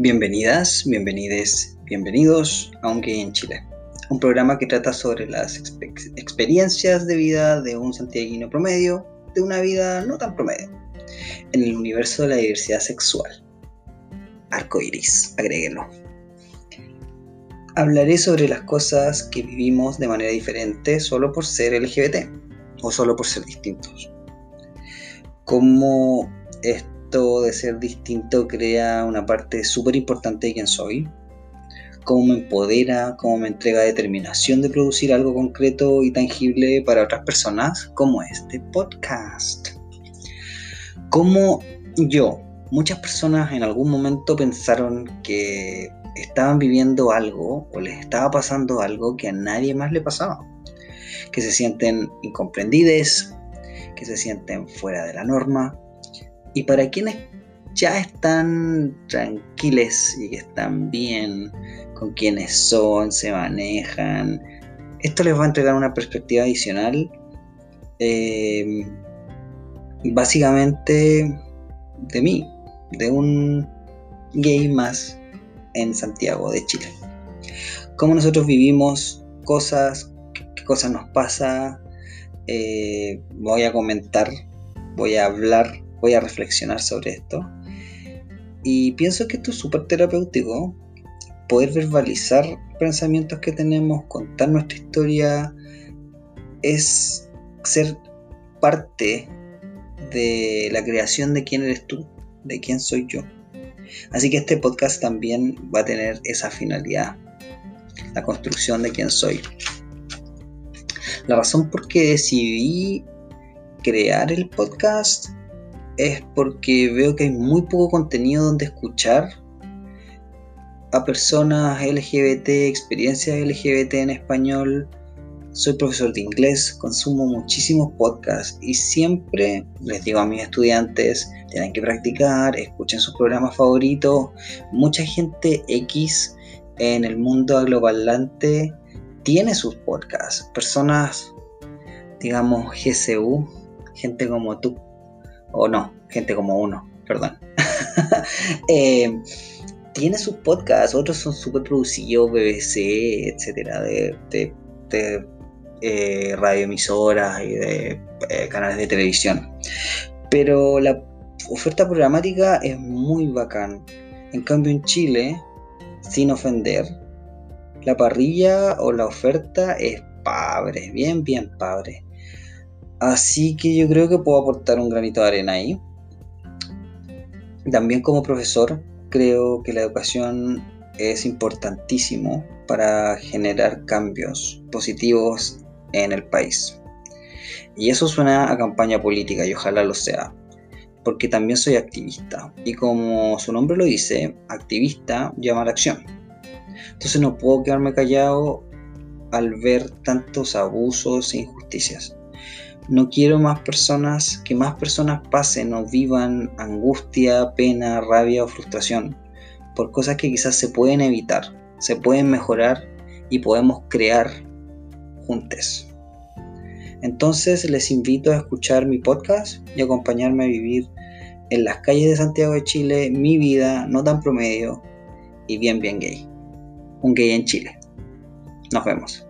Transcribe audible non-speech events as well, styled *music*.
Bienvenidas, bienvenides, bienvenidos a Un en Chile, un programa que trata sobre las experiencias de vida de un santiaguino promedio, de una vida no tan promedio, en el universo de la diversidad sexual. Arco iris, agréguenlo. Hablaré sobre las cosas que vivimos de manera diferente solo por ser LGBT o solo por ser distintos. Cómo de ser distinto crea una parte súper importante de quién soy, cómo me empodera, cómo me entrega determinación de producir algo concreto y tangible para otras personas, como este podcast. Como yo, muchas personas en algún momento pensaron que estaban viviendo algo o les estaba pasando algo que a nadie más le pasaba. Que se sienten incomprendides, que se sienten fuera de la norma, y para quienes ya están tranquiles y que están bien con quienes son, se manejan, esto les va a entregar una perspectiva adicional, eh, básicamente de mí, de un gay más en Santiago de Chile. Cómo nosotros vivimos cosas, qué cosas nos pasa, eh, voy a comentar, voy a hablar voy a reflexionar sobre esto. Y pienso que esto es súper terapéutico, poder verbalizar pensamientos que tenemos, contar nuestra historia, es ser parte de la creación de quién eres tú, de quién soy yo. Así que este podcast también va a tener esa finalidad, la construcción de quién soy. La razón por qué decidí crear el podcast es porque veo que hay muy poco contenido donde escuchar a personas LGBT, experiencias LGBT en español. Soy profesor de inglés, consumo muchísimos podcasts y siempre les digo a mis estudiantes, tienen que practicar, escuchen sus programas favoritos. Mucha gente X en el mundo angloparlante tiene sus podcasts. Personas, digamos, GCU, gente como tú, o no, gente como uno, perdón. *laughs* Eh, tiene sus podcasts, otros son súper producidos, BBC, etcétera, de, eh, radioemisoras y de eh, canales de televisión. Pero la oferta programática es muy bacán. En cambio, en Chile, sin ofender, la parrilla o la oferta es padre, bien, bien padre. Así que yo creo que puedo aportar un granito de arena ahí. También como profesor creo que la educación es importantísimo para generar cambios positivos en el país. Y eso suena a campaña política y ojalá lo sea, porque también soy activista. Y como su nombre lo dice, activista llama a la acción. Entonces no puedo quedarme callado al ver tantos abusos e injusticias. No quiero más personas, que más personas pasen o vivan angustia, pena, rabia o frustración por cosas que quizás se pueden evitar, se pueden mejorar y podemos crear juntos. Entonces les invito a escuchar mi podcast y acompañarme a vivir en las calles de Santiago de Chile mi vida no tan promedio y bien bien gay. Un gay en Chile. Nos vemos.